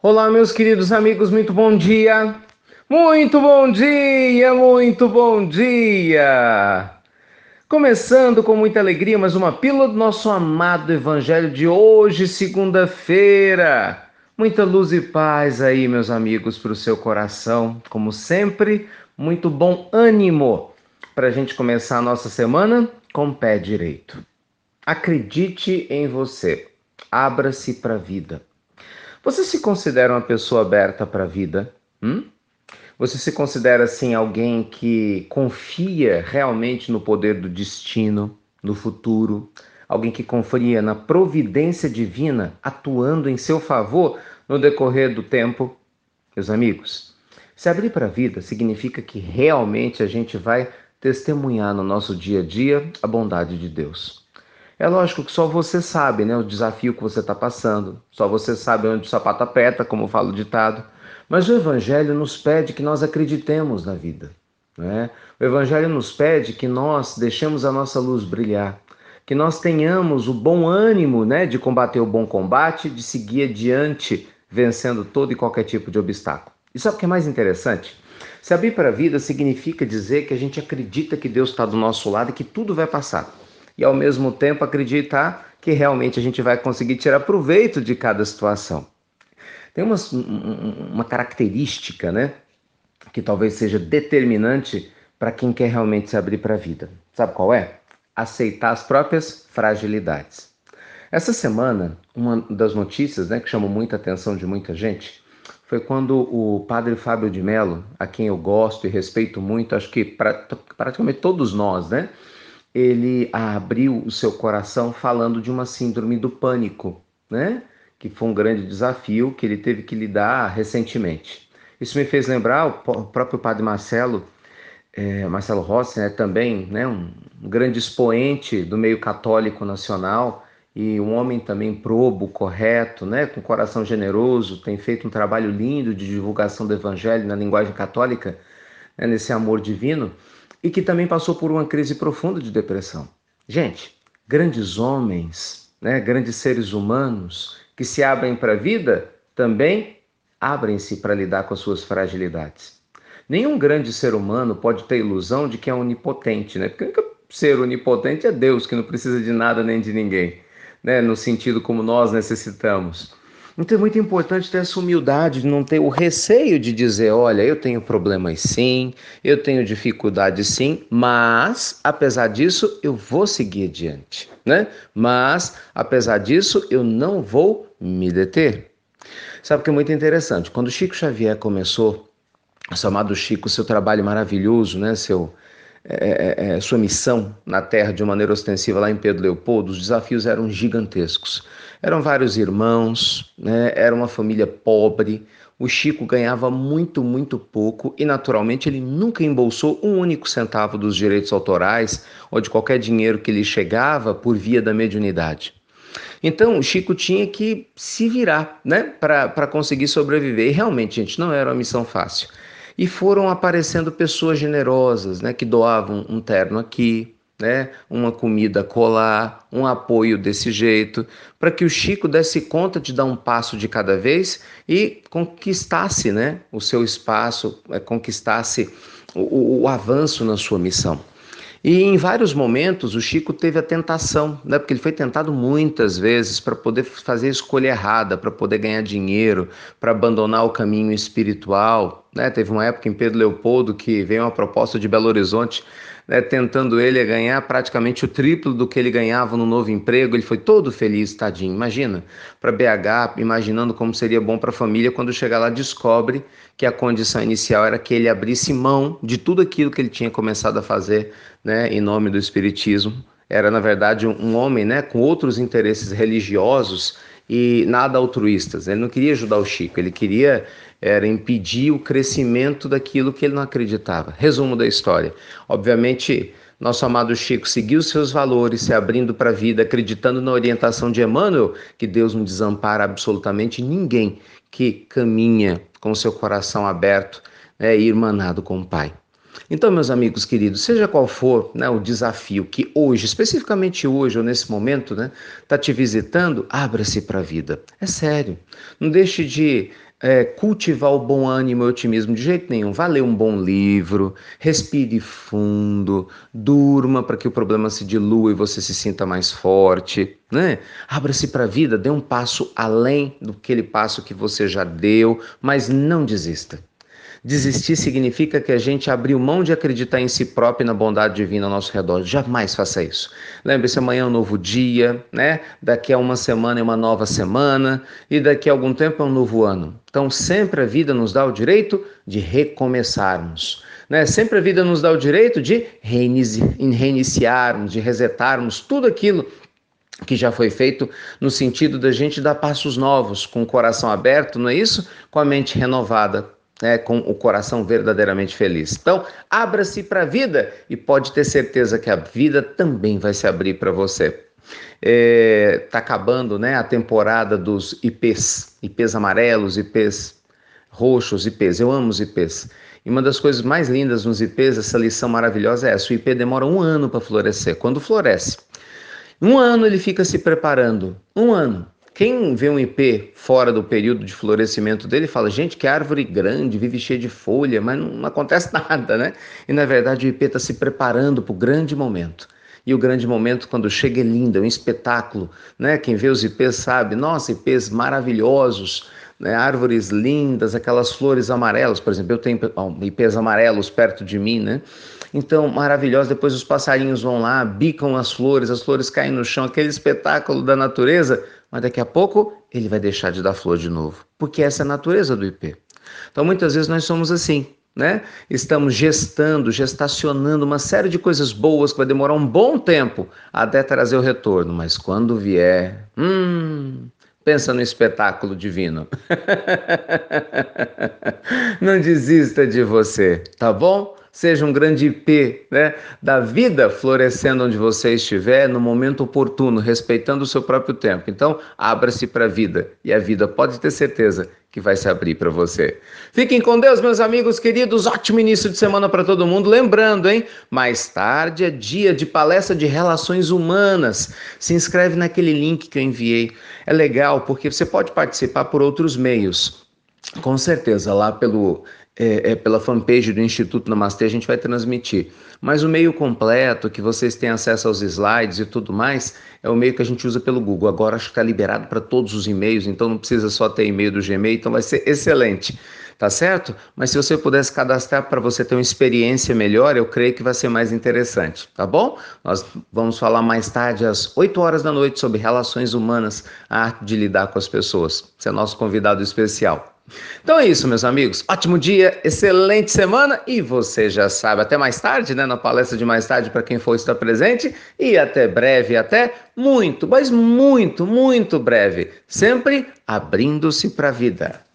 Olá, meus queridos amigos, muito bom dia. Muito bom dia, muito bom dia. Começando com muita alegria, mais uma pílula do nosso amado evangelho de hoje, segunda-feira. Muita luz e paz aí, meus amigos, para o seu coração. Como sempre, muito bom ânimo para a gente começar a nossa semana com o pé direito. Acredite em você. Abra-se para a vida. Você se considera uma pessoa aberta para a vida? Hum? Você se considera assim alguém que confia realmente no poder do destino, no futuro? Alguém que confia na providência divina atuando em seu favor no decorrer do tempo? Meus amigos, se abrir para a vida significa que realmente a gente vai testemunhar no nosso dia a dia a bondade de Deus. É lógico que só você sabe né, o desafio que você está passando, só você sabe onde o sapato aperta, como fala o ditado. Mas o Evangelho nos pede que nós acreditemos na vida. Né? O Evangelho nos pede que nós deixemos a nossa luz brilhar, que nós tenhamos o bom ânimo né, de combater o bom combate, de seguir adiante, vencendo todo e qualquer tipo de obstáculo. E sabe o que é mais interessante? Se abrir para a vida significa dizer que a gente acredita que Deus está do nosso lado e que tudo vai passar e ao mesmo tempo acreditar que realmente a gente vai conseguir tirar proveito de cada situação. Tem uma, uma característica, né, que talvez seja determinante para quem quer realmente se abrir para a vida. Sabe qual é? Aceitar as próprias fragilidades. Essa semana, uma das notícias né, que chamou muita atenção de muita gente foi quando o padre Fábio de Mello, a quem eu gosto e respeito muito, acho que pra, praticamente todos nós, né? Ele abriu o seu coração falando de uma síndrome do pânico, né? Que foi um grande desafio que ele teve que lidar recentemente. Isso me fez lembrar o próprio padre Marcelo, é, Marcelo Rossi, né, também né, um, grande expoente do meio católico nacional e um homem também probo, correto, né, com coração generoso, tem feito um trabalho lindo de divulgação do evangelho na linguagem católica, né, nesse amor divino e que também passou por uma crise profunda de depressão. Gente, grandes homens, né, grandes seres humanos que se abrem para a vida também abrem-se para lidar com as suas fragilidades. Nenhum grande ser humano pode ter ilusão de que é onipotente, né? Porque ser onipotente é Deus, que não precisa de nada nem de ninguém, né? No sentido como nós necessitamos. Então é muito importante ter essa humildade, de não ter o receio de dizer: olha, eu tenho problemas sim, eu tenho dificuldades sim, mas apesar disso eu vou seguir adiante, né? Mas apesar disso eu não vou me deter. Sabe o que é muito interessante? Quando Chico Xavier começou, chamado Chico, seu trabalho maravilhoso, né? Seu, é, é, é, sua missão na Terra de maneira ostensiva lá em Pedro Leopoldo, os desafios eram gigantescos. Eram vários irmãos, né? era uma família pobre. O Chico ganhava muito, muito pouco e, naturalmente, ele nunca embolsou um único centavo dos direitos autorais ou de qualquer dinheiro que lhe chegava por via da mediunidade. Então, o Chico tinha que se virar né? para conseguir sobreviver. E realmente, gente, não era uma missão fácil. E foram aparecendo pessoas generosas né? que doavam um terno aqui, né, uma comida colar, um apoio desse jeito, para que o Chico desse conta de dar um passo de cada vez e conquistasse né, o seu espaço, é, conquistasse o, o avanço na sua missão. E em vários momentos o Chico teve a tentação, né? porque ele foi tentado muitas vezes para poder fazer a escolha errada, para poder ganhar dinheiro, para abandonar o caminho espiritual. Né? Teve uma época em Pedro Leopoldo que veio uma proposta de Belo Horizonte né, tentando ele ganhar praticamente o triplo do que ele ganhava no novo emprego. Ele foi todo feliz, tadinho. Imagina, para BH, imaginando como seria bom para a família quando chegar lá descobre que a condição inicial era que ele abrisse mão de tudo aquilo que ele tinha começado a fazer, né, em nome do espiritismo. Era na verdade um homem, né, com outros interesses religiosos e nada altruístas. Ele não queria ajudar o Chico, ele queria era impedir o crescimento daquilo que ele não acreditava. Resumo da história. Obviamente, nosso amado Chico seguiu seus valores, se abrindo para a vida, acreditando na orientação de Emmanuel, que Deus não desampara absolutamente ninguém que caminha com seu coração aberto né, e irmanado com o Pai. Então, meus amigos queridos, seja qual for né, o desafio que hoje, especificamente hoje ou nesse momento, está né, tá te visitando, abra-se para a vida. É sério. Não deixe de é, cultivar o bom ânimo e otimismo de jeito nenhum. Vá ler um bom livro, respire fundo, durma para que o problema se dilua e você se sinta mais forte. Né? Abra-se para a vida, dê um passo além do aquele passo que você já deu, mas não desista. Desistir significa que a gente abriu mão de acreditar em si próprio e na bondade divina ao nosso redor. Jamais faça isso. Lembre-se, amanhã é um novo dia, né? Daqui a uma semana é uma nova semana e daqui a algum tempo é um novo ano. Então, sempre a vida nos dá o direito de recomeçarmos. Né? Sempre a vida nos dá o direito de reiniciarmos, de resetarmos tudo aquilo que já foi feito no sentido da gente dar passos novos, com o coração aberto, não é isso? Com a mente renovada, né, com o coração verdadeiramente feliz. Então, abra-se para a vida e pode ter certeza que a vida também vai se abrir para você. Está é, tá acabando né, a temporada dos IPs, IPs amarelos, IPs roxos, IPs. Eu amo os IPs. E uma das coisas mais lindas nos IPs, essa lição maravilhosa é essa: o IP demora um ano para florescer. Quando floresce, um ano ele fica se preparando. Um ano. Quem vê um IP fora do período de florescimento dele fala, gente, que árvore grande, vive cheia de folha, mas não, não acontece nada, né? E na verdade o IP está se preparando para o grande momento. E o grande momento, quando chega, é lindo, é um espetáculo. Né? Quem vê os IPs sabe, nossa, IPs maravilhosos, né? árvores lindas, aquelas flores amarelas, por exemplo, eu tenho IPs amarelos perto de mim, né? Então, maravilhoso. Depois os passarinhos vão lá, bicam as flores, as flores caem no chão, aquele espetáculo da natureza mas daqui a pouco ele vai deixar de dar flor de novo, porque essa é a natureza do IP. Então muitas vezes nós somos assim, né? Estamos gestando, gestacionando uma série de coisas boas que vai demorar um bom tempo até trazer o retorno, mas quando vier, hum, pensa no espetáculo divino. Não desista de você, tá bom? Seja um grande IP né, da vida florescendo onde você estiver, no momento oportuno, respeitando o seu próprio tempo. Então, abra-se para a vida e a vida pode ter certeza que vai se abrir para você. Fiquem com Deus, meus amigos queridos. Ótimo início de semana para todo mundo. Lembrando, hein? Mais tarde é dia de palestra de relações humanas. Se inscreve naquele link que eu enviei. É legal porque você pode participar por outros meios. Com certeza, lá pelo é, é, pela fanpage do Instituto Namastê, a gente vai transmitir. Mas o meio completo, que vocês têm acesso aos slides e tudo mais, é o meio que a gente usa pelo Google. Agora acho que está liberado para todos os e-mails, então não precisa só ter e-mail do Gmail, então vai ser excelente. Tá certo? Mas se você pudesse cadastrar para você ter uma experiência melhor, eu creio que vai ser mais interessante, tá bom? Nós vamos falar mais tarde às 8 horas da noite sobre relações humanas, a arte de lidar com as pessoas. Você é nosso convidado especial. Então é isso, meus amigos. Ótimo dia, excelente semana e você já sabe, até mais tarde, né, na palestra de mais tarde para quem for estar presente e até breve, até muito, mas muito, muito breve, sempre abrindo-se para a vida.